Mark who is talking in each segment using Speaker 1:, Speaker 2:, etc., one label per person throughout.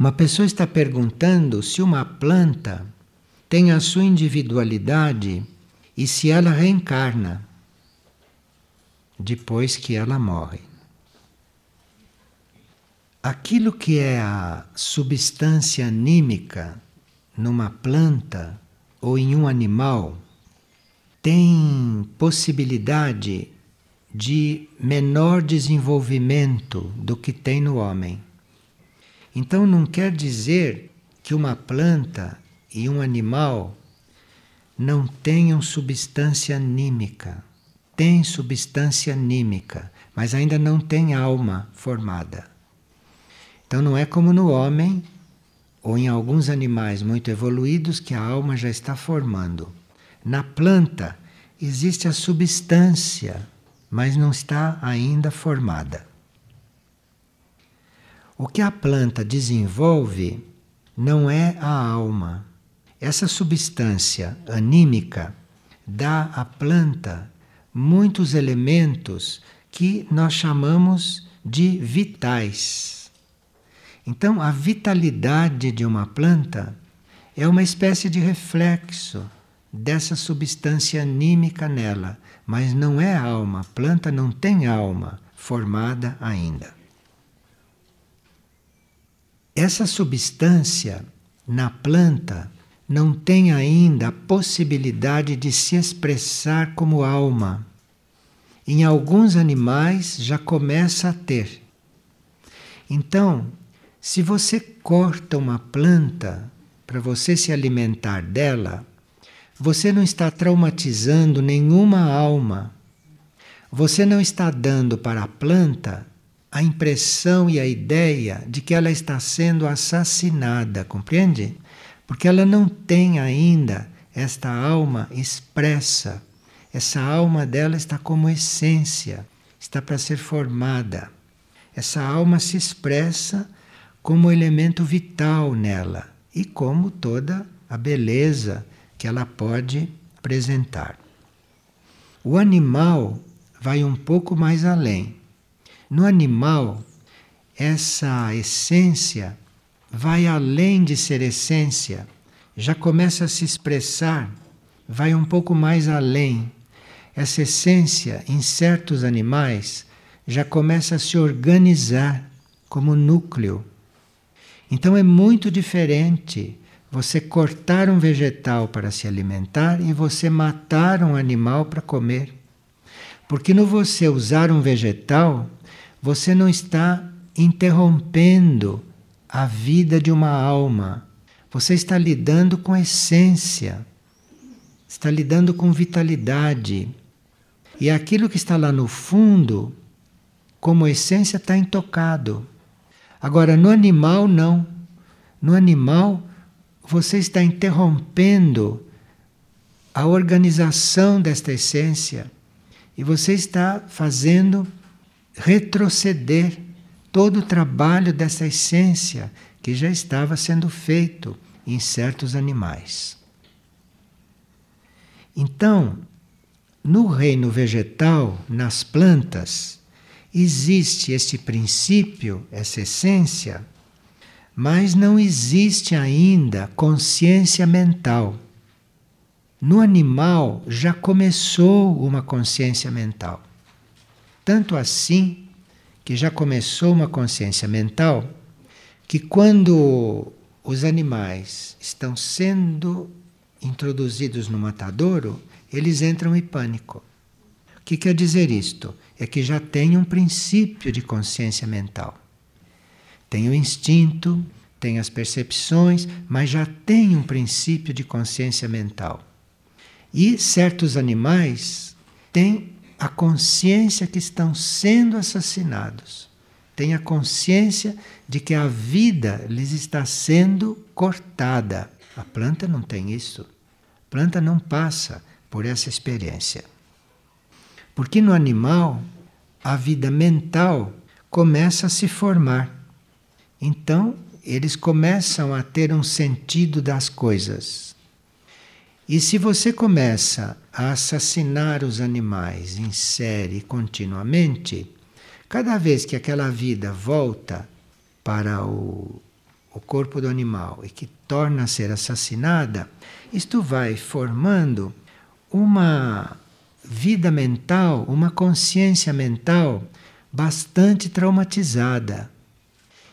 Speaker 1: Uma pessoa está perguntando se uma planta tem a sua individualidade e se ela reencarna depois que ela morre. Aquilo que é a substância anímica numa planta ou em um animal tem possibilidade de menor desenvolvimento do que tem no homem. Então não quer dizer que uma planta e um animal não tenham substância anímica. Tem substância anímica, mas ainda não tem alma formada. Então não é como no homem ou em alguns animais muito evoluídos que a alma já está formando. Na planta existe a substância, mas não está ainda formada. O que a planta desenvolve não é a alma. Essa substância anímica dá à planta muitos elementos que nós chamamos de vitais. Então, a vitalidade de uma planta é uma espécie de reflexo dessa substância anímica nela, mas não é alma. A planta não tem alma formada ainda. Essa substância na planta não tem ainda a possibilidade de se expressar como alma. Em alguns animais já começa a ter. Então, se você corta uma planta para você se alimentar dela, você não está traumatizando nenhuma alma. Você não está dando para a planta a impressão e a ideia de que ela está sendo assassinada, compreende? Porque ela não tem ainda esta alma expressa. Essa alma dela está como essência, está para ser formada. Essa alma se expressa como elemento vital nela e como toda a beleza que ela pode apresentar. O animal vai um pouco mais além. No animal, essa essência vai além de ser essência, já começa a se expressar, vai um pouco mais além. Essa essência, em certos animais, já começa a se organizar como núcleo então é muito diferente você cortar um vegetal para se alimentar e você matar um animal para comer. Porque no você usar um vegetal, você não está interrompendo a vida de uma alma. Você está lidando com essência, está lidando com vitalidade. E aquilo que está lá no fundo, como essência, está intocado. Agora, no animal, não. No animal, você está interrompendo a organização desta essência e você está fazendo retroceder todo o trabalho dessa essência que já estava sendo feito em certos animais. Então, no reino vegetal, nas plantas, existe este princípio, essa essência, mas não existe ainda consciência mental. No animal já começou uma consciência mental. Tanto assim que já começou uma consciência mental que quando os animais estão sendo introduzidos no matadouro, eles entram em pânico. O que quer dizer isto? é que já tem um princípio de consciência mental. Tem o instinto, tem as percepções, mas já tem um princípio de consciência mental. E certos animais têm a consciência que estão sendo assassinados. Têm a consciência de que a vida lhes está sendo cortada. A planta não tem isso. A planta não passa por essa experiência. Porque no animal a vida mental começa a se formar. Então, eles começam a ter um sentido das coisas. E se você começa a assassinar os animais em série continuamente, cada vez que aquela vida volta para o o corpo do animal e que torna a ser assassinada, isto vai formando uma vida mental, uma consciência mental bastante traumatizada.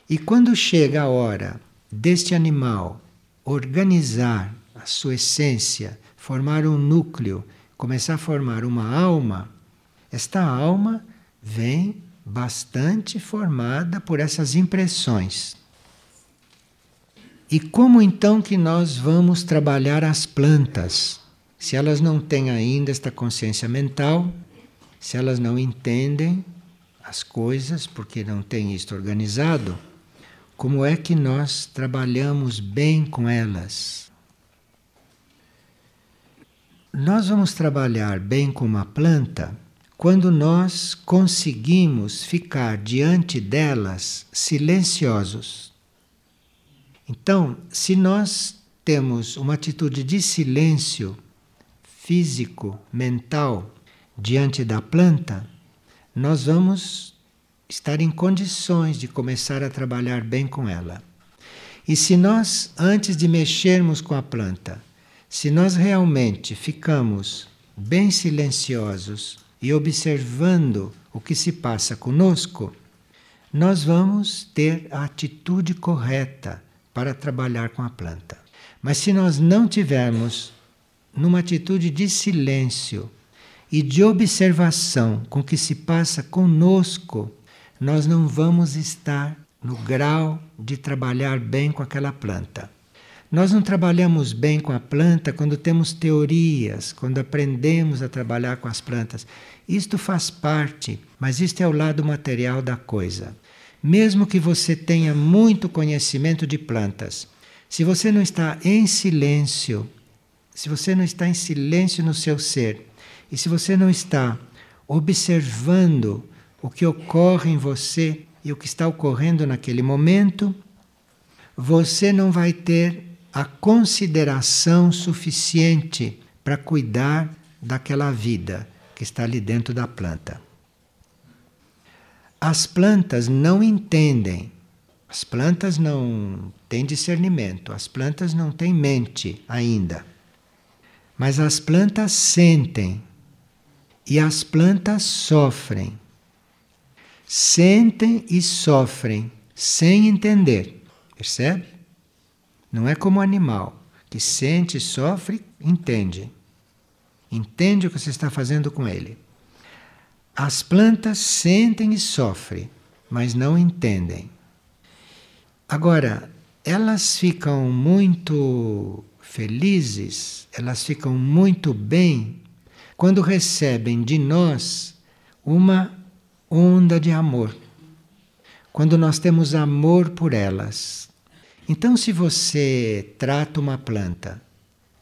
Speaker 1: E quando chega a hora deste animal organizar sua essência, formar um núcleo, começar a formar uma alma, esta alma vem bastante formada por essas impressões. E como então que nós vamos trabalhar as plantas? Se elas não têm ainda esta consciência mental, se elas não entendem as coisas porque não têm isto organizado, como é que nós trabalhamos bem com elas? Nós vamos trabalhar bem com uma planta quando nós conseguimos ficar diante delas silenciosos. Então, se nós temos uma atitude de silêncio físico, mental, diante da planta, nós vamos estar em condições de começar a trabalhar bem com ela. E se nós, antes de mexermos com a planta, se nós realmente ficamos bem silenciosos, e observando o que se passa conosco, nós vamos ter a atitude correta para trabalhar com a planta. Mas se nós não tivermos numa atitude de silêncio e de observação com o que se passa conosco, nós não vamos estar no grau de trabalhar bem com aquela planta. Nós não trabalhamos bem com a planta quando temos teorias, quando aprendemos a trabalhar com as plantas. Isto faz parte, mas isto é o lado material da coisa. Mesmo que você tenha muito conhecimento de plantas, se você não está em silêncio, se você não está em silêncio no seu ser, e se você não está observando o que ocorre em você e o que está ocorrendo naquele momento, você não vai ter a consideração suficiente para cuidar daquela vida que está ali dentro da planta. As plantas não entendem, as plantas não têm discernimento, as plantas não têm mente ainda. Mas as plantas sentem e as plantas sofrem. Sentem e sofrem sem entender, percebe? Não é como o animal que sente, sofre, entende. Entende o que você está fazendo com ele. As plantas sentem e sofrem, mas não entendem. Agora, elas ficam muito felizes, elas ficam muito bem quando recebem de nós uma onda de amor. Quando nós temos amor por elas. Então, se você trata uma planta,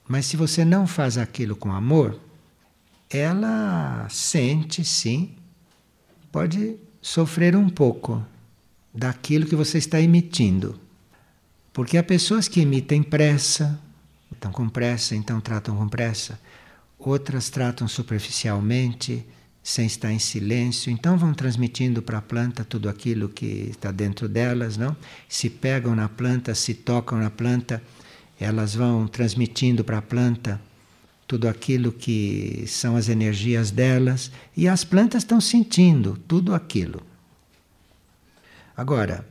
Speaker 1: mas se você não faz aquilo com amor, ela sente sim, pode sofrer um pouco daquilo que você está emitindo. Porque há pessoas que emitem pressa, estão com pressa, então tratam com pressa, outras tratam superficialmente, sem estar em silêncio. Então vão transmitindo para a planta tudo aquilo que está dentro delas, não? Se pegam na planta, se tocam na planta, elas vão transmitindo para a planta tudo aquilo que são as energias delas e as plantas estão sentindo tudo aquilo. Agora,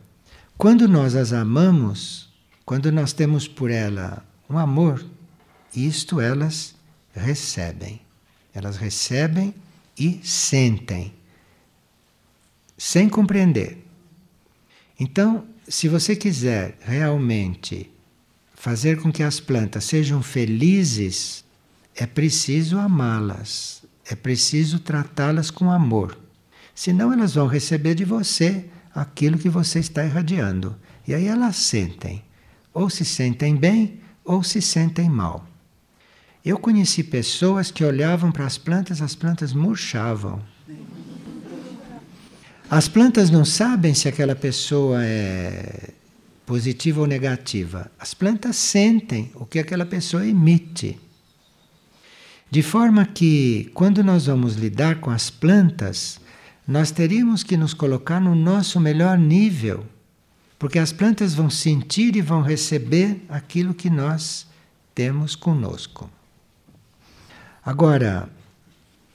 Speaker 1: quando nós as amamos, quando nós temos por ela um amor, isto elas recebem. Elas recebem e sentem, sem compreender. Então, se você quiser realmente fazer com que as plantas sejam felizes, é preciso amá-las, é preciso tratá-las com amor. Senão elas vão receber de você aquilo que você está irradiando. E aí elas sentem, ou se sentem bem, ou se sentem mal. Eu conheci pessoas que olhavam para as plantas, as plantas murchavam. As plantas não sabem se aquela pessoa é positiva ou negativa. As plantas sentem o que aquela pessoa emite. De forma que, quando nós vamos lidar com as plantas, nós teríamos que nos colocar no nosso melhor nível Porque as plantas vão sentir e vão receber aquilo que nós temos conosco. Agora,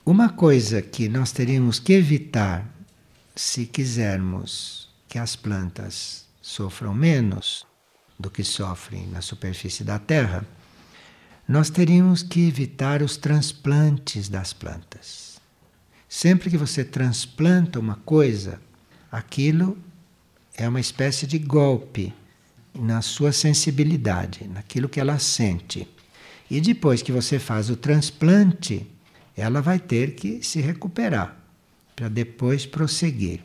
Speaker 1: uma coisa que nós teríamos que evitar se quisermos que as plantas sofram menos do que sofrem na superfície da Terra, nós teríamos que evitar os transplantes das plantas. Sempre que você transplanta uma coisa, aquilo é uma espécie de golpe na sua sensibilidade, naquilo que ela sente. E depois que você faz o transplante, ela vai ter que se recuperar para depois prosseguir.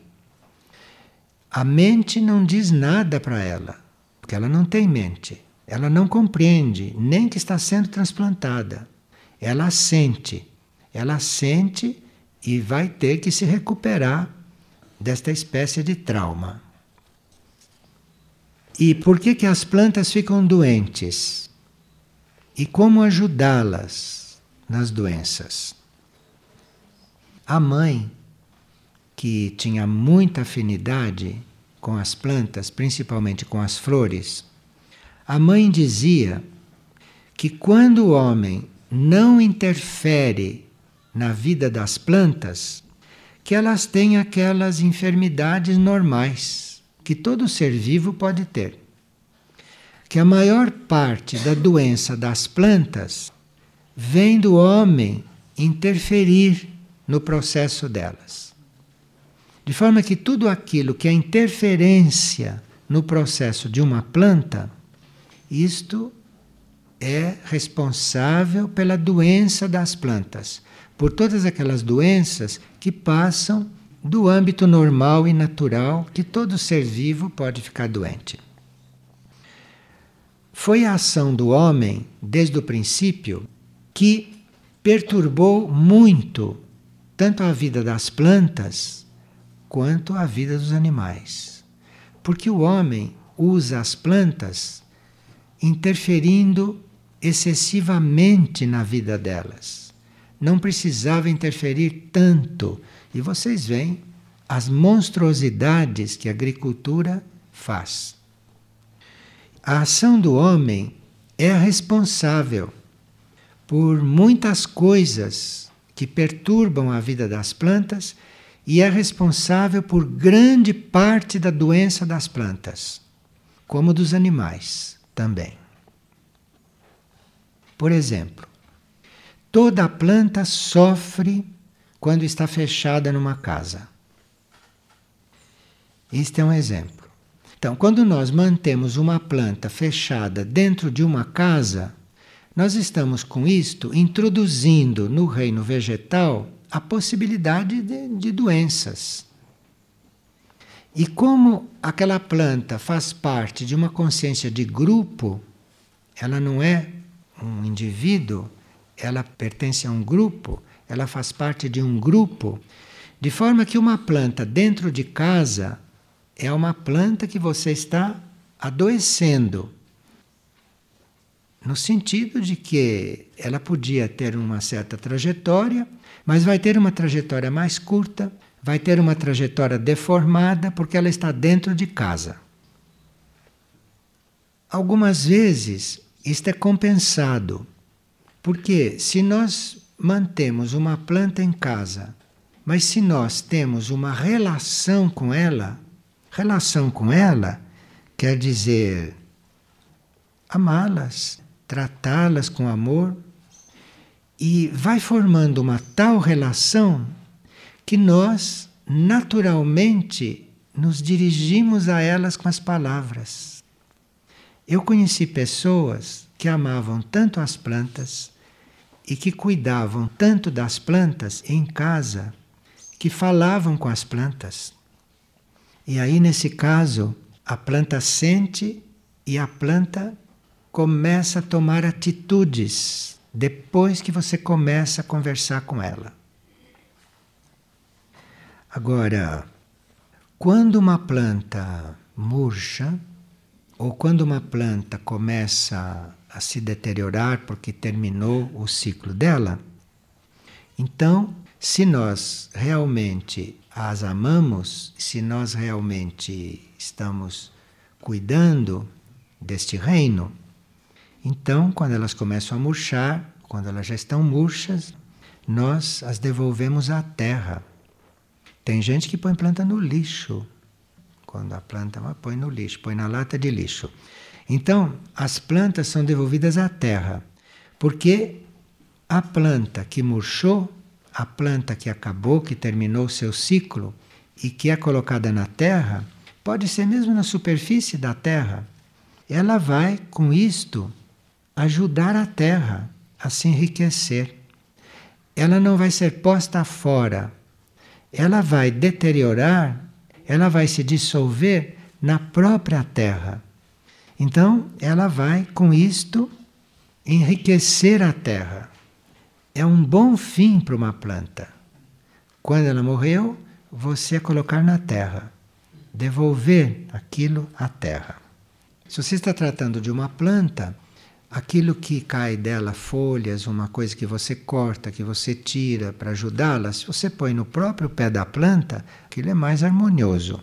Speaker 1: A mente não diz nada para ela, porque ela não tem mente. Ela não compreende nem que está sendo transplantada. Ela sente. Ela sente e vai ter que se recuperar desta espécie de trauma. E por que, que as plantas ficam doentes? E como ajudá-las nas doenças? A mãe, que tinha muita afinidade com as plantas, principalmente com as flores, a mãe dizia que quando o homem não interfere na vida das plantas, que elas têm aquelas enfermidades normais que todo ser vivo pode ter. Que a maior parte da doença das plantas vem do homem interferir no processo delas. De forma que tudo aquilo que é interferência no processo de uma planta, isto é responsável pela doença das plantas por todas aquelas doenças que passam do âmbito normal e natural que todo ser vivo pode ficar doente. Foi a ação do homem, desde o princípio, que perturbou muito tanto a vida das plantas quanto a vida dos animais. Porque o homem usa as plantas interferindo excessivamente na vida delas não precisava interferir tanto. E vocês veem as monstruosidades que a agricultura faz. A ação do homem é a responsável por muitas coisas que perturbam a vida das plantas e é responsável por grande parte da doença das plantas, como dos animais também. Por exemplo, Toda planta sofre quando está fechada numa casa. Este é um exemplo. Então, quando nós mantemos uma planta fechada dentro de uma casa, nós estamos com isto introduzindo no reino vegetal a possibilidade de, de doenças. E como aquela planta faz parte de uma consciência de grupo, ela não é um indivíduo, ela pertence a um grupo, ela faz parte de um grupo, de forma que uma planta dentro de casa é uma planta que você está adoecendo. No sentido de que ela podia ter uma certa trajetória, mas vai ter uma trajetória mais curta, vai ter uma trajetória deformada, porque ela está dentro de casa. Algumas vezes isto é compensado porque se nós mantemos uma planta em casa, mas se nós temos uma relação com ela, relação com ela quer dizer amá-las, tratá-las com amor, e vai formando uma tal relação que nós naturalmente nos dirigimos a elas com as palavras. Eu conheci pessoas que amavam tanto as plantas e que cuidavam tanto das plantas em casa que falavam com as plantas. E aí, nesse caso, a planta sente e a planta começa a tomar atitudes depois que você começa a conversar com ela. Agora, quando uma planta murcha, ou quando uma planta começa a se deteriorar porque terminou o ciclo dela. Então, se nós realmente as amamos, se nós realmente estamos cuidando deste reino. Então, quando elas começam a murchar, quando elas já estão murchas, nós as devolvemos à terra. Tem gente que põe planta no lixo. Quando a planta põe no lixo, põe na lata de lixo. Então, as plantas são devolvidas à terra, porque a planta que murchou, a planta que acabou, que terminou seu ciclo e que é colocada na terra, pode ser mesmo na superfície da terra. Ela vai, com isto, ajudar a terra a se enriquecer. Ela não vai ser posta fora. Ela vai deteriorar, ela vai se dissolver na própria terra. Então, ela vai, com isto, enriquecer a terra. É um bom fim para uma planta. Quando ela morreu, você colocar na terra, devolver aquilo à terra. Se você está tratando de uma planta, aquilo que cai dela, folhas, uma coisa que você corta, que você tira para ajudá-la, se você põe no próprio pé da planta, aquilo é mais harmonioso.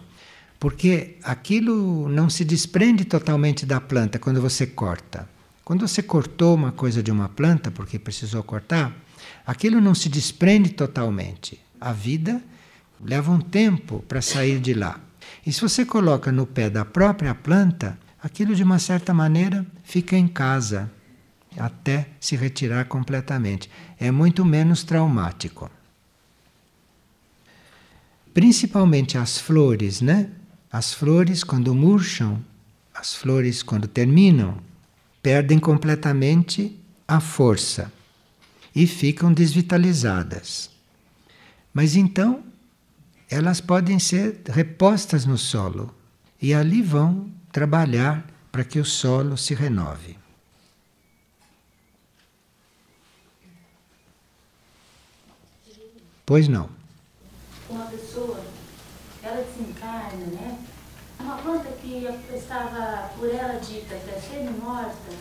Speaker 1: Porque aquilo não se desprende totalmente da planta quando você corta. Quando você cortou uma coisa de uma planta porque precisou cortar, aquilo não se desprende totalmente. A vida leva um tempo para sair de lá. E se você coloca no pé da própria planta, aquilo de uma certa maneira fica em casa até se retirar completamente. É muito menos traumático. Principalmente as flores, né? As flores, quando murcham, as flores, quando terminam, perdem completamente a força e ficam desvitalizadas. Mas então, elas podem ser repostas no solo e ali vão trabalhar para que o solo se renove. Pois não.
Speaker 2: Uma pessoa ela desencarna, né? Planta que estava por ela dita que é semi-morta,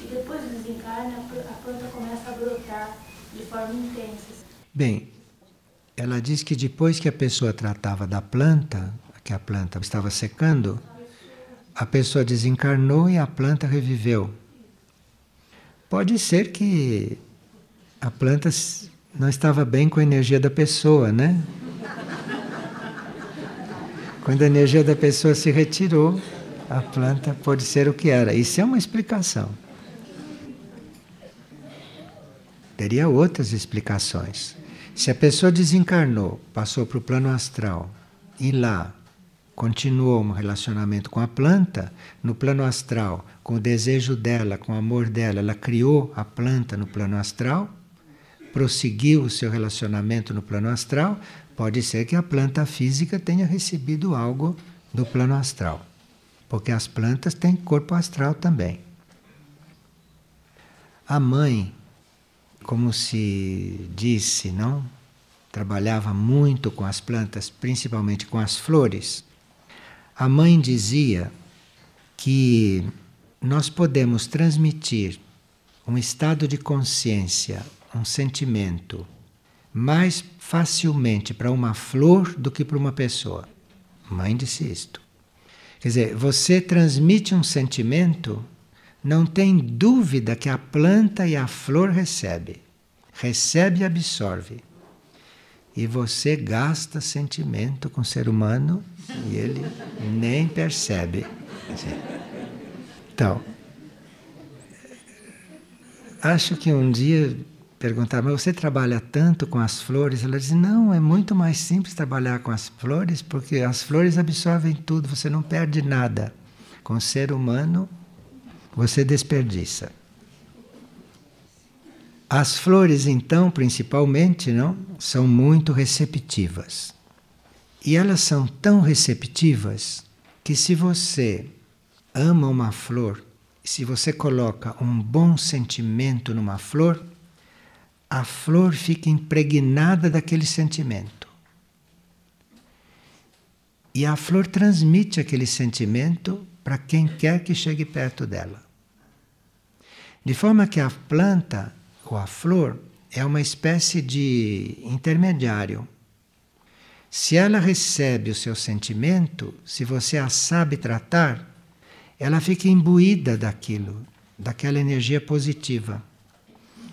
Speaker 2: e depois do desencarne a planta começa a brotar de forma intensa.
Speaker 1: Bem, ela diz que depois que a pessoa tratava da planta, que a planta estava secando, a pessoa desencarnou e a planta reviveu. Pode ser que a planta não estava bem com a energia da pessoa, né? Quando a energia da pessoa se retirou, a planta pode ser o que era. Isso é uma explicação. Teria outras explicações. Se a pessoa desencarnou, passou para o plano astral e lá continuou um relacionamento com a planta, no plano astral, com o desejo dela, com o amor dela, ela criou a planta no plano astral, prosseguiu o seu relacionamento no plano astral, Pode ser que a planta física tenha recebido algo do plano astral, porque as plantas têm corpo astral também. A mãe, como se disse, não? Trabalhava muito com as plantas, principalmente com as flores. A mãe dizia que nós podemos transmitir um estado de consciência, um sentimento mais facilmente para uma flor do que para uma pessoa. Mãe disse isto. Quer dizer, você transmite um sentimento, não tem dúvida que a planta e a flor recebe. Recebe e absorve. E você gasta sentimento com o ser humano e ele nem percebe. Então, acho que um dia perguntar, mas você trabalha tanto com as flores? Ela diz, não, é muito mais simples trabalhar com as flores, porque as flores absorvem tudo, você não perde nada. Com o ser humano, você desperdiça. As flores, então, principalmente, não, são muito receptivas. E elas são tão receptivas que se você ama uma flor, se você coloca um bom sentimento numa flor, a flor fica impregnada daquele sentimento. E a flor transmite aquele sentimento para quem quer que chegue perto dela. De forma que a planta ou a flor é uma espécie de intermediário. Se ela recebe o seu sentimento, se você a sabe tratar, ela fica imbuída daquilo, daquela energia positiva.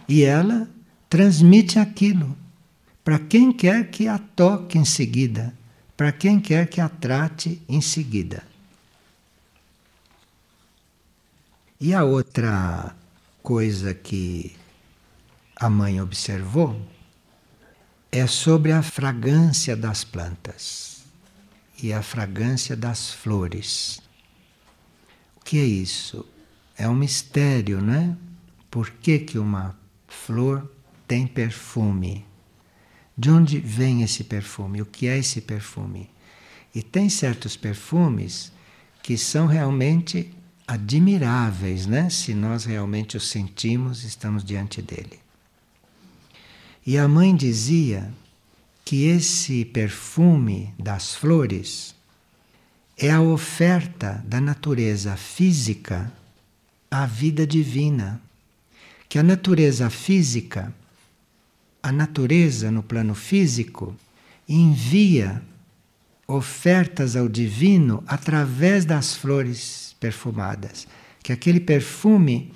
Speaker 1: E ela transmite aquilo para quem quer que a toque em seguida, para quem quer que a trate em seguida. E a outra coisa que a mãe observou é sobre a fragrância das plantas e a fragrância das flores. O que é isso? É um mistério, não é? Por que, que uma flor tem perfume? De onde vem esse perfume? O que é esse perfume? E tem certos perfumes que são realmente admiráveis, né? Se nós realmente os sentimos, estamos diante dele. E a mãe dizia que esse perfume das flores é a oferta da natureza física à vida divina. Que a natureza física, a natureza no plano físico, envia ofertas ao divino através das flores perfumadas. Que aquele perfume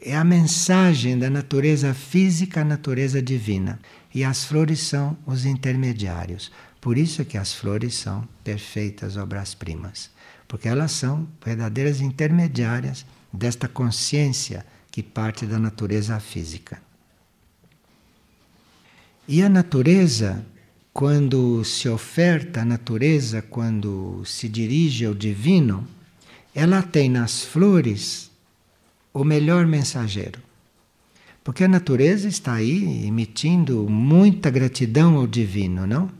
Speaker 1: é a mensagem da natureza física à natureza divina. E as flores são os intermediários. Por isso é que as flores são perfeitas obras-primas. Porque elas são verdadeiras intermediárias desta consciência que parte da natureza física. E a natureza, quando se oferta a natureza, quando se dirige ao divino, ela tem nas flores o melhor mensageiro. Porque a natureza está aí emitindo muita gratidão ao divino, não?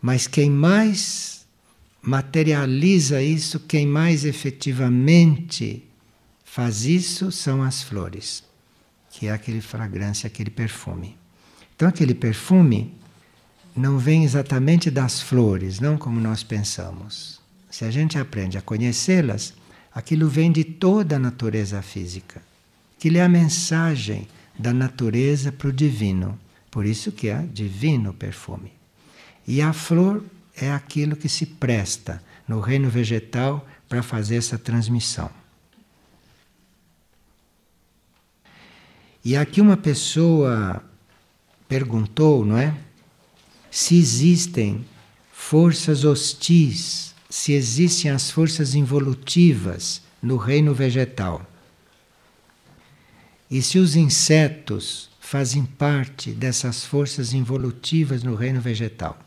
Speaker 1: Mas quem mais materializa isso, quem mais efetivamente faz isso são as flores, que é aquele fragrância, aquele perfume. Então aquele perfume não vem exatamente das flores, não como nós pensamos. Se a gente aprende a conhecê-las, Aquilo vem de toda a natureza física. Aquilo é a mensagem da natureza para o divino. Por isso que é divino perfume. E a flor é aquilo que se presta no reino vegetal para fazer essa transmissão. E aqui uma pessoa perguntou, não é? Se existem forças hostis se existem as forças involutivas no reino vegetal. E se os insetos fazem parte dessas forças involutivas no reino vegetal.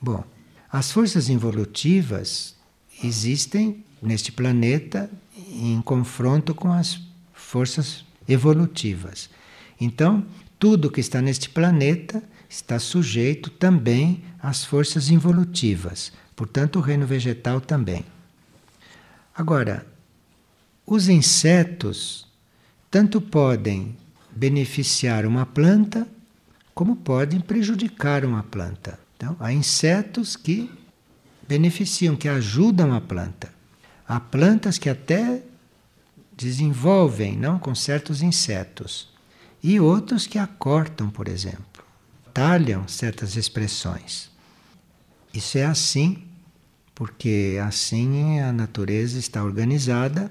Speaker 1: Bom, as forças involutivas existem neste planeta em confronto com as forças evolutivas. Então, tudo que está neste planeta está sujeito também às forças involutivas, Portanto, o reino vegetal também. Agora, os insetos tanto podem beneficiar uma planta como podem prejudicar uma planta. Então, há insetos que beneficiam, que ajudam a planta. Há plantas que até desenvolvem, não, com certos insetos. E outros que a cortam, por exemplo, talham certas expressões. Isso é assim porque assim a natureza está organizada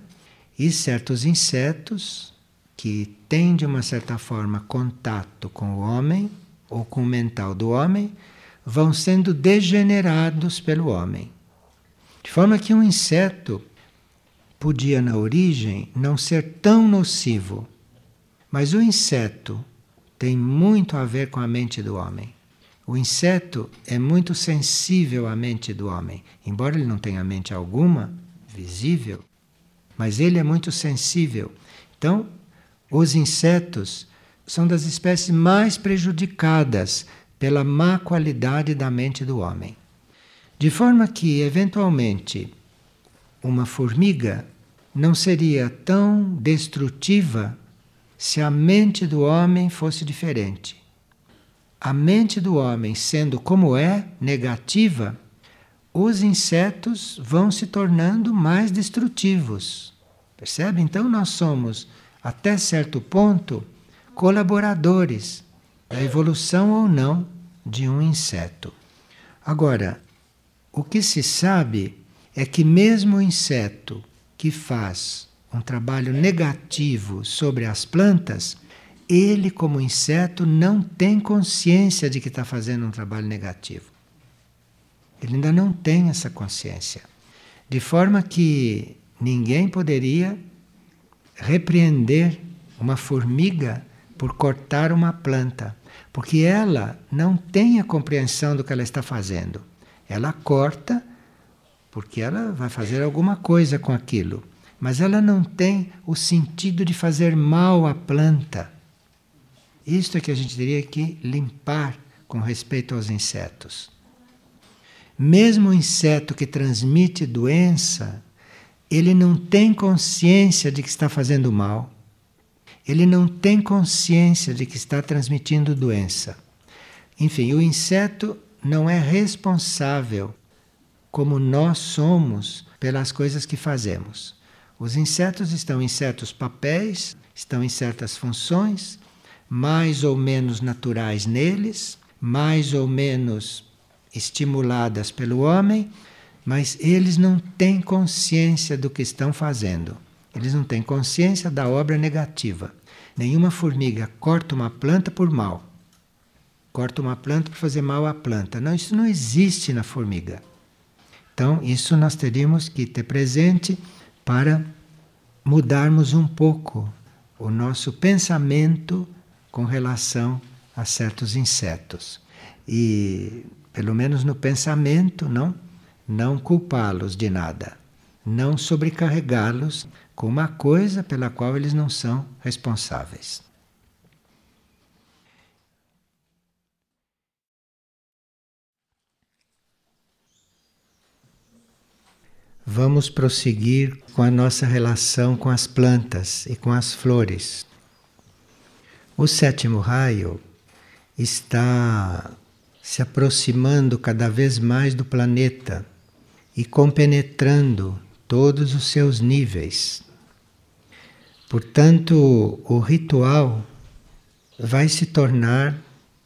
Speaker 1: e certos insetos que têm de uma certa forma contato com o homem ou com o mental do homem vão sendo degenerados pelo homem. De forma que um inseto podia na origem não ser tão nocivo, mas o inseto tem muito a ver com a mente do homem. O inseto é muito sensível à mente do homem, embora ele não tenha mente alguma visível, mas ele é muito sensível. Então, os insetos são das espécies mais prejudicadas pela má qualidade da mente do homem. De forma que, eventualmente, uma formiga não seria tão destrutiva se a mente do homem fosse diferente a mente do homem sendo como é, negativa, os insetos vão se tornando mais destrutivos. Percebe? Então nós somos, até certo ponto, colaboradores da evolução ou não de um inseto. Agora, o que se sabe é que mesmo o inseto que faz um trabalho negativo sobre as plantas, ele, como inseto, não tem consciência de que está fazendo um trabalho negativo. Ele ainda não tem essa consciência. De forma que ninguém poderia repreender uma formiga por cortar uma planta, porque ela não tem a compreensão do que ela está fazendo. Ela corta porque ela vai fazer alguma coisa com aquilo, mas ela não tem o sentido de fazer mal à planta. Isto é que a gente teria que limpar com respeito aos insetos. Mesmo o inseto que transmite doença, ele não tem consciência de que está fazendo mal. Ele não tem consciência de que está transmitindo doença. Enfim, o inseto não é responsável como nós somos pelas coisas que fazemos. Os insetos estão em certos papéis, estão em certas funções, mais ou menos naturais neles, mais ou menos estimuladas pelo homem, mas eles não têm consciência do que estão fazendo. Eles não têm consciência da obra negativa. Nenhuma formiga corta uma planta por mal. Corta uma planta para fazer mal à planta. Não, isso não existe na formiga. Então, isso nós teríamos que ter presente para mudarmos um pouco o nosso pensamento com relação a certos insetos. E pelo menos no pensamento, não, não culpá-los de nada, não sobrecarregá-los com uma coisa pela qual eles não são responsáveis. Vamos prosseguir com a nossa relação com as plantas e com as flores. O sétimo raio está se aproximando cada vez mais do planeta e compenetrando todos os seus níveis. Portanto, o ritual vai se tornar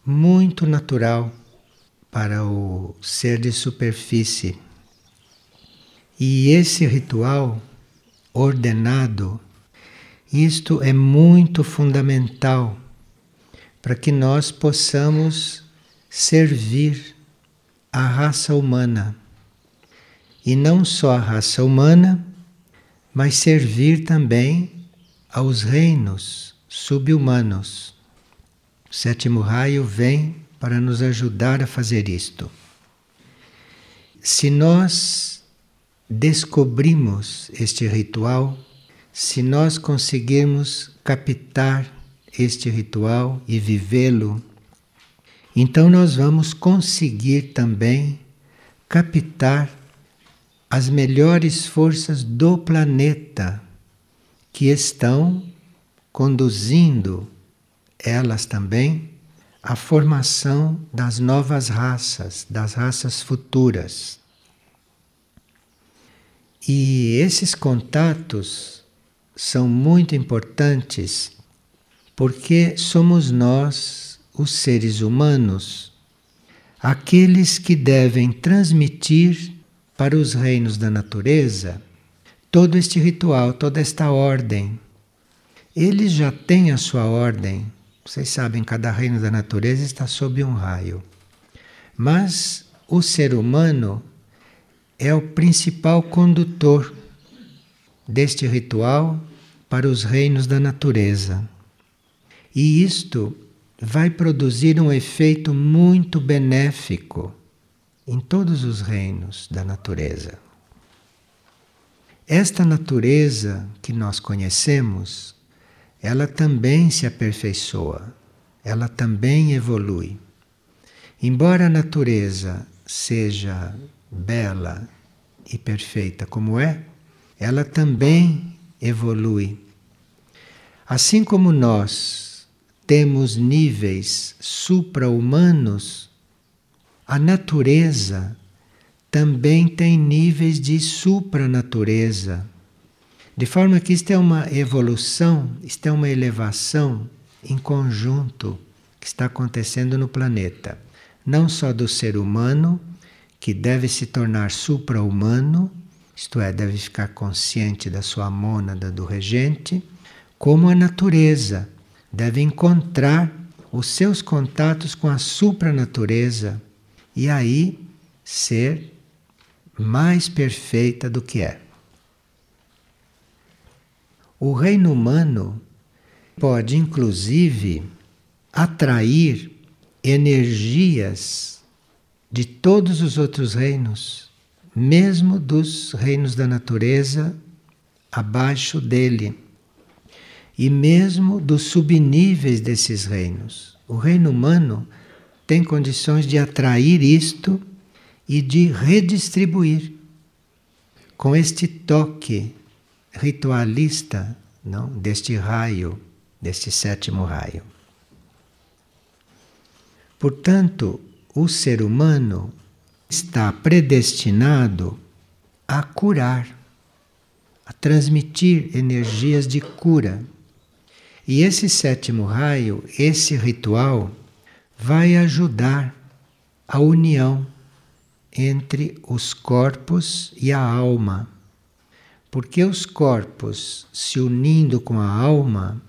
Speaker 1: muito natural para o ser de superfície. E esse ritual ordenado, isto é muito fundamental para que nós possamos servir a raça humana. E não só a raça humana, mas servir também aos reinos subhumanos. O sétimo raio vem para nos ajudar a fazer isto. Se nós descobrimos este ritual, se nós conseguirmos captar este ritual e vivê-lo então nós vamos conseguir também captar as melhores forças do planeta que estão conduzindo elas também à formação das novas raças, das raças futuras. E esses contatos são muito importantes porque somos nós os seres humanos, aqueles que devem transmitir para os reinos da natureza todo este ritual, toda esta ordem. Eles já têm a sua ordem. Vocês sabem, cada reino da natureza está sob um raio. Mas o ser humano é o principal condutor deste ritual para os reinos da natureza. E isto vai produzir um efeito muito benéfico em todos os reinos da natureza. Esta natureza que nós conhecemos, ela também se aperfeiçoa, ela também evolui. Embora a natureza seja bela e perfeita como é, ela também evolui. Assim como nós temos níveis supra-humanos, a natureza também tem níveis de supranatureza. De forma que isto é uma evolução, isto é uma elevação em conjunto que está acontecendo no planeta. Não só do ser humano, que deve se tornar supra-humano, isto é, deve ficar consciente da sua mônada do regente, como a natureza deve encontrar os seus contatos com a supranatureza e aí ser mais perfeita do que é. O reino humano pode, inclusive, atrair energias de todos os outros reinos, mesmo dos reinos da natureza abaixo dele, e mesmo dos subníveis desses reinos. O reino humano tem condições de atrair isto e de redistribuir com este toque ritualista não deste raio, deste sétimo raio. Portanto, o ser humano está predestinado a curar, a transmitir energias de cura. E esse sétimo raio, esse ritual, vai ajudar a união entre os corpos e a alma. Porque os corpos se unindo com a alma,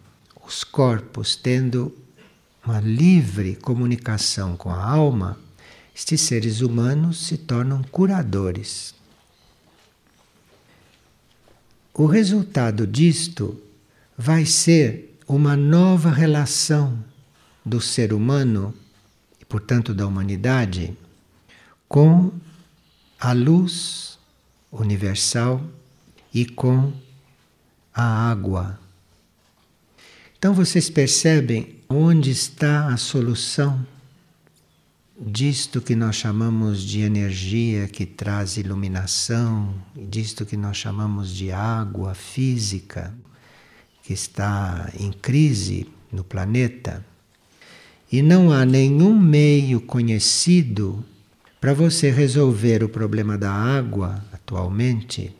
Speaker 1: os corpos tendo uma livre comunicação com a alma, estes seres humanos se tornam curadores. O resultado disto vai ser uma nova relação do ser humano e, portanto, da humanidade com a luz universal e com a água. Então vocês percebem onde está a solução disto que nós chamamos de energia que traz iluminação, disto que nós chamamos de água física, que está em crise no planeta. E não há nenhum meio conhecido para você resolver o problema da água atualmente,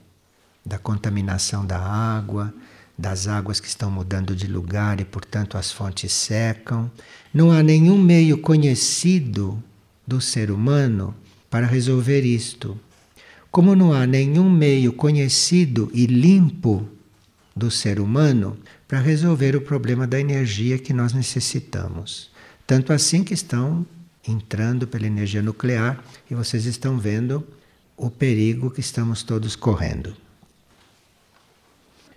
Speaker 1: da contaminação da água, das águas que estão mudando de lugar e, portanto, as fontes secam. Não há nenhum meio conhecido do ser humano para resolver isto. Como não há nenhum meio conhecido e limpo do ser humano para resolver o problema da energia que nós necessitamos. Tanto assim que estão entrando pela energia nuclear e vocês estão vendo o perigo que estamos todos correndo.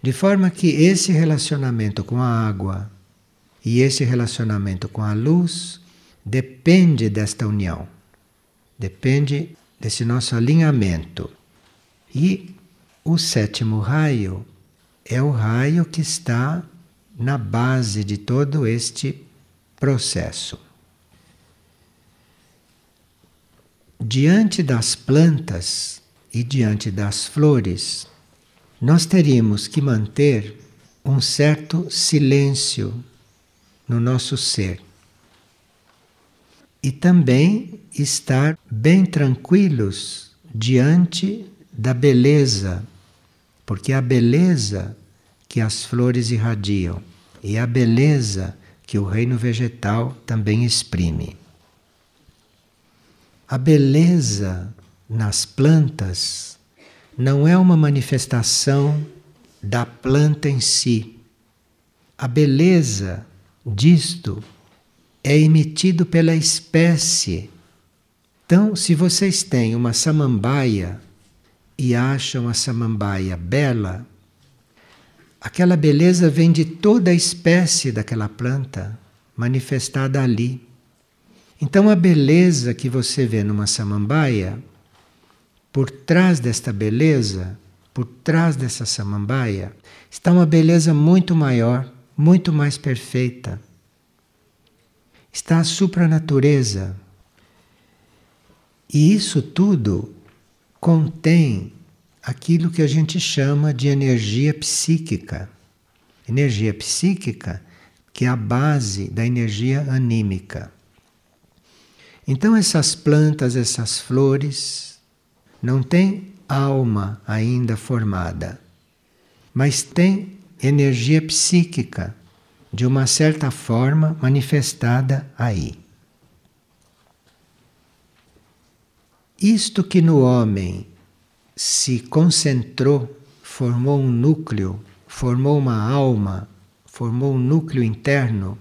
Speaker 1: De forma que esse relacionamento com a água e esse relacionamento com a luz depende desta união, depende desse nosso alinhamento. E o sétimo raio é o raio que está na base de todo este processo. Diante das plantas e diante das flores, nós teríamos que manter um certo silêncio no nosso ser. E também estar bem tranquilos diante da beleza, porque é a beleza que as flores irradiam e a beleza que o reino vegetal também exprime. A beleza nas plantas não é uma manifestação da planta em si. A beleza disto é emitido pela espécie. Então, se vocês têm uma samambaia e acham a samambaia bela, aquela beleza vem de toda a espécie daquela planta manifestada ali. Então, a beleza que você vê numa samambaia por trás desta beleza, por trás dessa samambaia, está uma beleza muito maior, muito mais perfeita. Está a supranatureza. E isso tudo contém aquilo que a gente chama de energia psíquica. Energia psíquica que é a base da energia anímica. Então, essas plantas, essas flores, não tem alma ainda formada, mas tem energia psíquica de uma certa forma manifestada aí. Isto que no homem se concentrou, formou um núcleo, formou uma alma, formou um núcleo interno.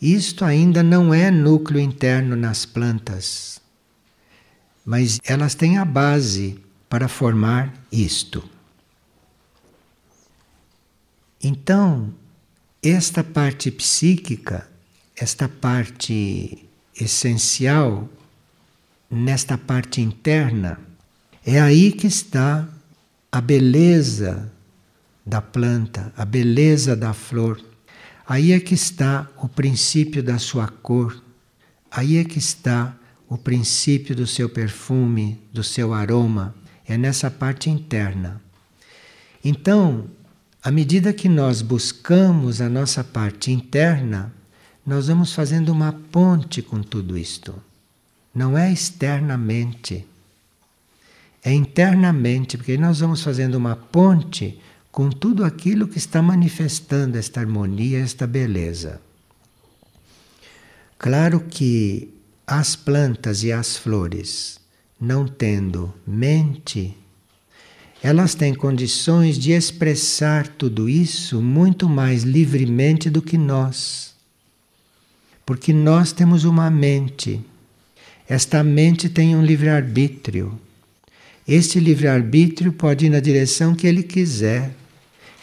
Speaker 1: Isto ainda não é núcleo interno nas plantas, mas elas têm a base para formar isto. Então, esta parte psíquica, esta parte essencial, nesta parte interna, é aí que está a beleza da planta, a beleza da flor. Aí é que está o princípio da sua cor. Aí é que está o princípio do seu perfume, do seu aroma. É nessa parte interna. Então, à medida que nós buscamos a nossa parte interna, nós vamos fazendo uma ponte com tudo isto. Não é externamente, é internamente, porque nós vamos fazendo uma ponte com tudo aquilo que está manifestando esta harmonia, esta beleza. Claro que as plantas e as flores, não tendo mente, elas têm condições de expressar tudo isso muito mais livremente do que nós. Porque nós temos uma mente. Esta mente tem um livre-arbítrio. Este livre-arbítrio pode ir na direção que ele quiser,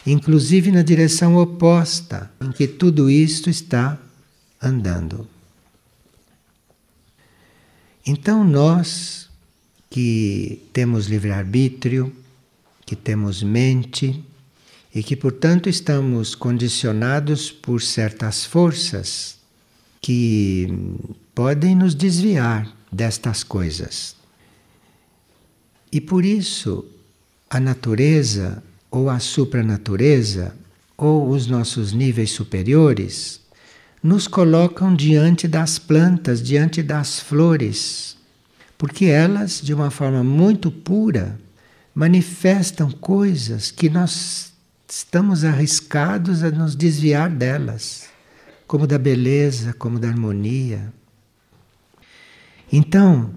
Speaker 1: inclusive na direção oposta em que tudo isto está andando. Então, nós que temos livre-arbítrio, que temos mente e que, portanto, estamos condicionados por certas forças que podem nos desviar destas coisas. E por isso, a natureza ou a supranatureza ou os nossos níveis superiores nos colocam diante das plantas, diante das flores, porque elas, de uma forma muito pura, manifestam coisas que nós estamos arriscados a nos desviar delas, como da beleza, como da harmonia. Então,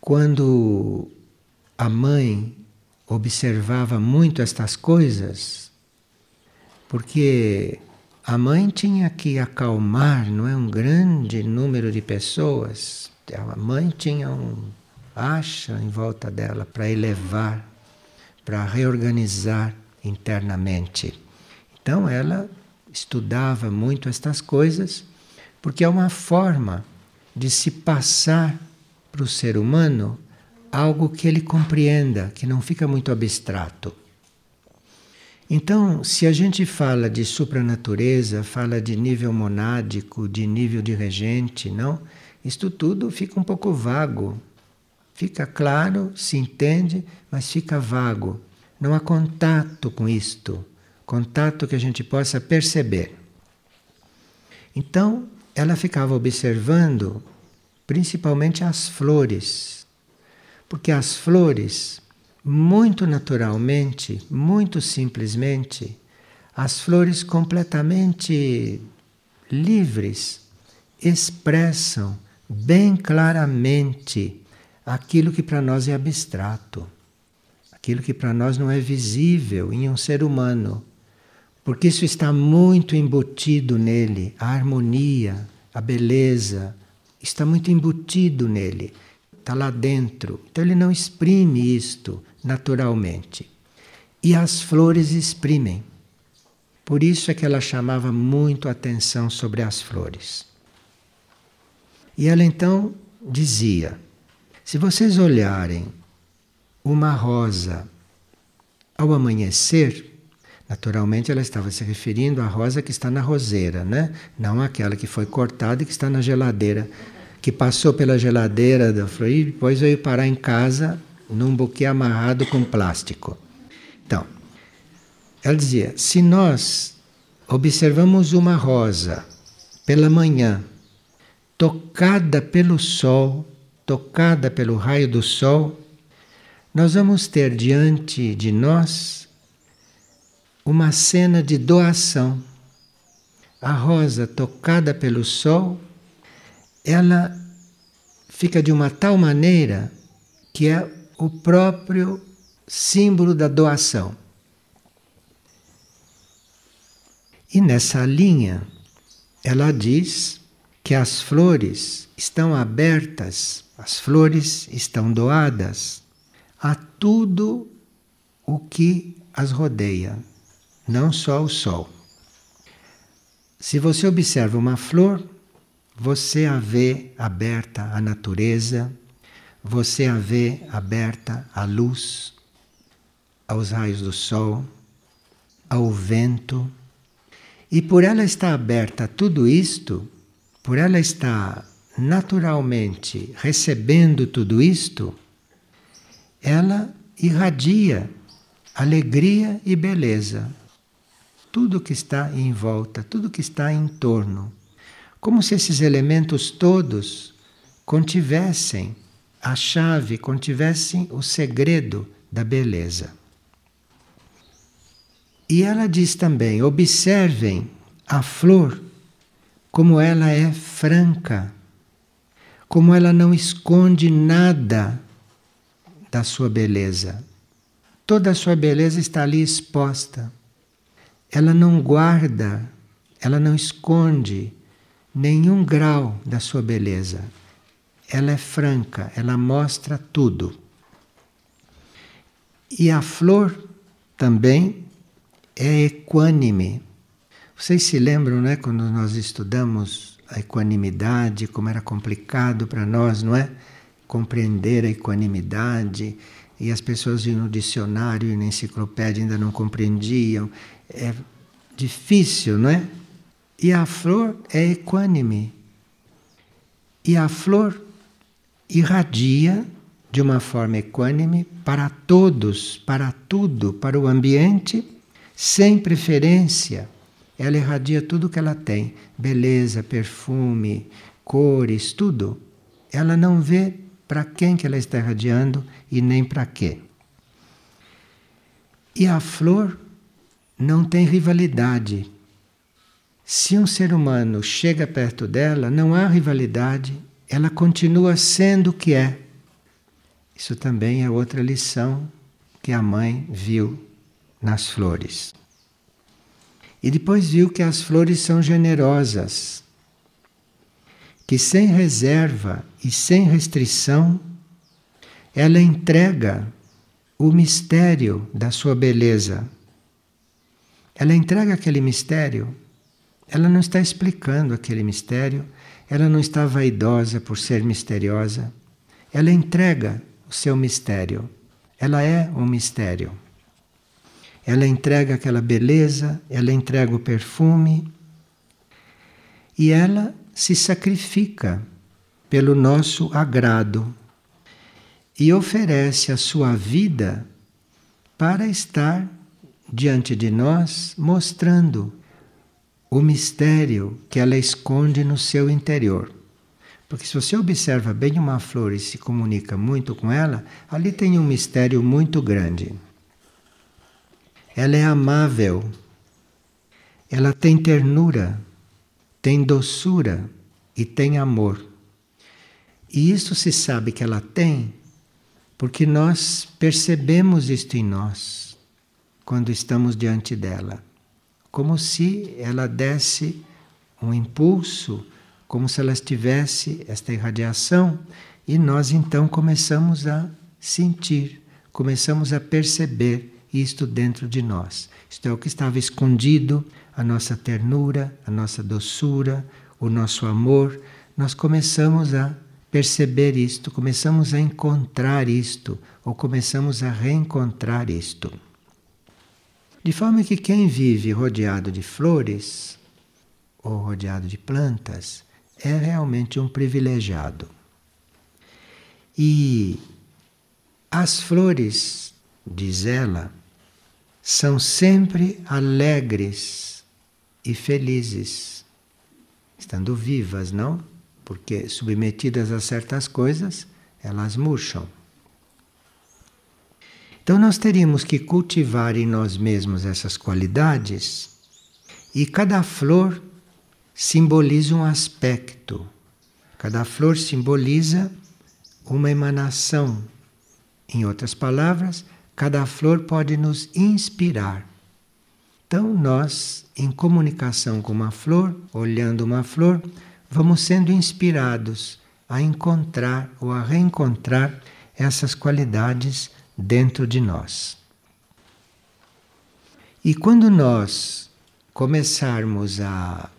Speaker 1: quando a mãe observava muito estas coisas, porque a mãe tinha que acalmar, não é um grande número de pessoas. A mãe tinha um acha em volta dela para elevar para reorganizar internamente. Então ela estudava muito estas coisas, porque é uma forma de se passar para o ser humano algo que ele compreenda, que não fica muito abstrato. Então, se a gente fala de supranatureza, fala de nível monádico, de nível de regente, não, isto tudo fica um pouco vago, Fica claro, se entende, mas fica vago. Não há contato com isto, contato que a gente possa perceber. Então, ela ficava observando principalmente as flores, porque as flores, muito naturalmente, muito simplesmente, as flores completamente livres expressam bem claramente aquilo que para nós é abstrato, aquilo que para nós não é visível em um ser humano, porque isso está muito embutido nele, a harmonia, a beleza, está muito embutido nele, está lá dentro. Então ele não exprime isto naturalmente. E as flores exprimem. Por isso é que ela chamava muito atenção sobre as flores. E ela então dizia: se vocês olharem uma rosa ao amanhecer, naturalmente ela estava se referindo à rosa que está na roseira, né? Não aquela que foi cortada e que está na geladeira, que passou pela geladeira da e depois veio parar em casa num buquê amarrado com plástico. Então, ela dizia: se nós observamos uma rosa pela manhã, tocada pelo sol, tocada pelo raio do sol, nós vamos ter diante de nós uma cena de doação. A rosa tocada pelo sol, ela fica de uma tal maneira que é o próprio símbolo da doação. E nessa linha, ela diz que as flores estão abertas, as flores estão doadas a tudo o que as rodeia, não só o sol. Se você observa uma flor, você a vê aberta à natureza, você a vê aberta à luz, aos raios do sol, ao vento. E por ela estar aberta a tudo isto, por ela estar naturalmente recebendo tudo isto, ela irradia alegria e beleza. Tudo que está em volta, tudo que está em torno. Como se esses elementos todos contivessem a chave, contivessem o segredo da beleza. E ela diz também: observem a flor como ela é franca, como ela não esconde nada da sua beleza. Toda a sua beleza está ali exposta. Ela não guarda, ela não esconde nenhum grau da sua beleza ela é franca, ela mostra tudo. E a flor também é equânime. Vocês se lembram, né, quando nós estudamos a equanimidade, como era complicado para nós, não é? Compreender a equanimidade, e as pessoas iam no dicionário e na enciclopédia ainda não compreendiam. É difícil, não é? E a flor é equânime. E a flor irradia de uma forma equânime para todos, para tudo, para o ambiente, sem preferência. Ela irradia tudo que ela tem: beleza, perfume, cores, tudo. Ela não vê para quem que ela está irradiando e nem para quê. E a flor não tem rivalidade. Se um ser humano chega perto dela, não há rivalidade, ela continua sendo o que é. Isso também é outra lição que a mãe viu nas flores. E depois viu que as flores são generosas, que sem reserva e sem restrição, ela entrega o mistério da sua beleza. Ela entrega aquele mistério. Ela não está explicando aquele mistério, ela não está vaidosa por ser misteriosa. Ela entrega o seu mistério. Ela é um mistério. Ela entrega aquela beleza, ela entrega o perfume e ela se sacrifica pelo nosso agrado e oferece a sua vida para estar diante de nós mostrando o mistério que ela esconde no seu interior. Porque se você observa bem uma flor e se comunica muito com ela, ali tem um mistério muito grande. Ela é amável, ela tem ternura, tem doçura e tem amor. E isso se sabe que ela tem porque nós percebemos isto em nós quando estamos diante dela como se ela desse um impulso, como se ela tivesse esta irradiação, e nós então começamos a sentir, começamos a perceber isto dentro de nós. Isto é o que estava escondido, a nossa ternura, a nossa doçura, o nosso amor. Nós começamos a perceber isto, começamos a encontrar isto, ou começamos a reencontrar isto. De forma que quem vive rodeado de flores ou rodeado de plantas é realmente um privilegiado. E as flores, diz ela, são sempre alegres e felizes, estando vivas, não? Porque submetidas a certas coisas, elas murcham. Então nós teríamos que cultivar em nós mesmos essas qualidades e cada flor simboliza um aspecto. Cada flor simboliza uma emanação. Em outras palavras, cada flor pode nos inspirar. Então, nós, em comunicação com uma flor, olhando uma flor, vamos sendo inspirados a encontrar ou a reencontrar essas qualidades dentro de nós. E quando nós começarmos a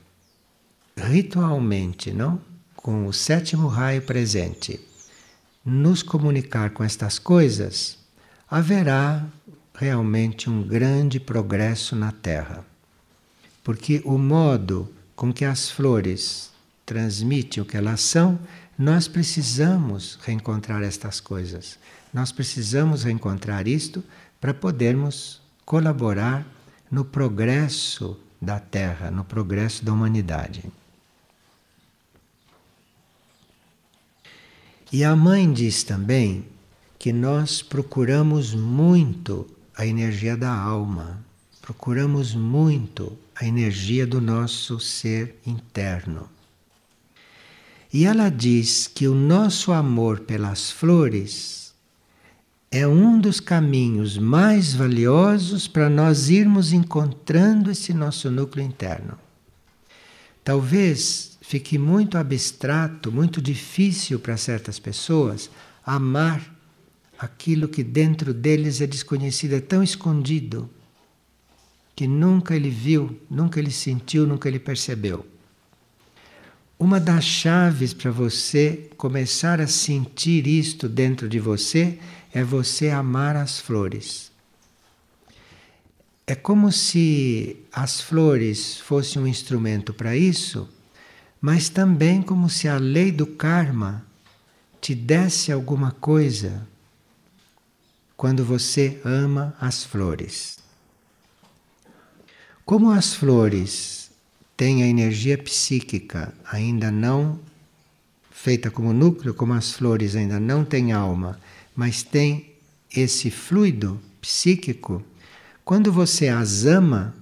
Speaker 1: ritualmente, não, com o sétimo raio presente, nos comunicar com estas coisas, haverá realmente um grande progresso na Terra. Porque o modo com que as flores transmitem o que elas são, nós precisamos reencontrar estas coisas. Nós precisamos reencontrar isto para podermos colaborar no progresso da Terra, no progresso da humanidade. E a mãe diz também que nós procuramos muito a energia da alma, procuramos muito a energia do nosso ser interno. E ela diz que o nosso amor pelas flores é um dos caminhos mais valiosos para nós irmos encontrando esse nosso núcleo interno. Talvez fique muito abstrato, muito difícil para certas pessoas amar aquilo que dentro deles é desconhecido, é tão escondido, que nunca ele viu, nunca ele sentiu, nunca ele percebeu. Uma das chaves para você começar a sentir isto dentro de você é você amar as flores. É como se as flores fossem um instrumento para isso, mas também como se a lei do karma te desse alguma coisa quando você ama as flores. Como as flores tem a energia psíquica ainda não feita como núcleo, como as flores ainda não têm alma, mas tem esse fluido psíquico, quando você as ama,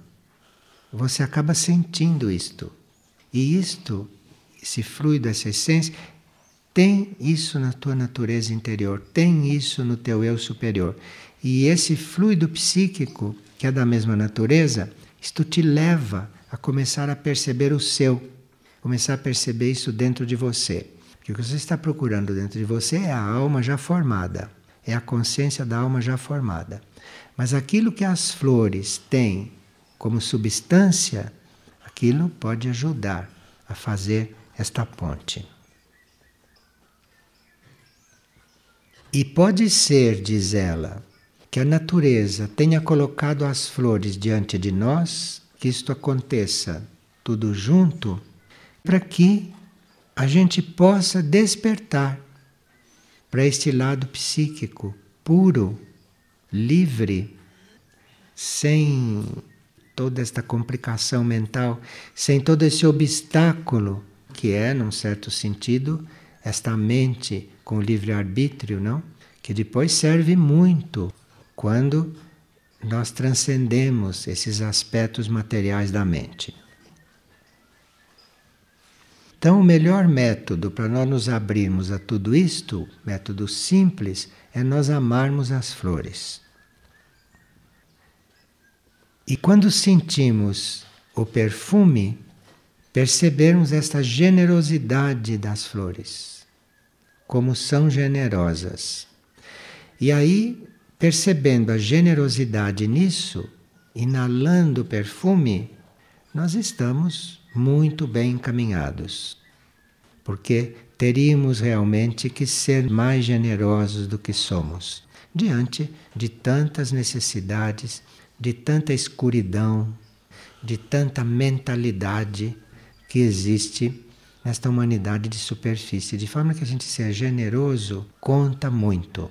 Speaker 1: você acaba sentindo isto. E isto, esse fluido, essa essência, tem isso na tua natureza interior, tem isso no teu eu superior. E esse fluido psíquico, que é da mesma natureza, isto te leva a começar a perceber o seu, começar a perceber isso dentro de você. Porque o que você está procurando dentro de você é a alma já formada, é a consciência da alma já formada. Mas aquilo que as flores têm como substância, aquilo pode ajudar a fazer esta ponte. E pode ser, diz ela, que a natureza tenha colocado as flores diante de nós que isto aconteça tudo junto, para que a gente possa despertar para este lado psíquico puro, livre, sem toda esta complicação mental, sem todo esse obstáculo que é, num certo sentido, esta mente com livre-arbítrio, não? Que depois serve muito quando nós transcendemos esses aspectos materiais da mente. Então, o melhor método para nós nos abrirmos a tudo isto, método simples, é nós amarmos as flores. E quando sentimos o perfume, percebermos esta generosidade das flores, como são generosas. E aí Percebendo a generosidade nisso, inalando o perfume, nós estamos muito bem encaminhados. Porque teríamos realmente que ser mais generosos do que somos, diante de tantas necessidades, de tanta escuridão, de tanta mentalidade que existe nesta humanidade de superfície. De forma que a gente ser generoso conta muito.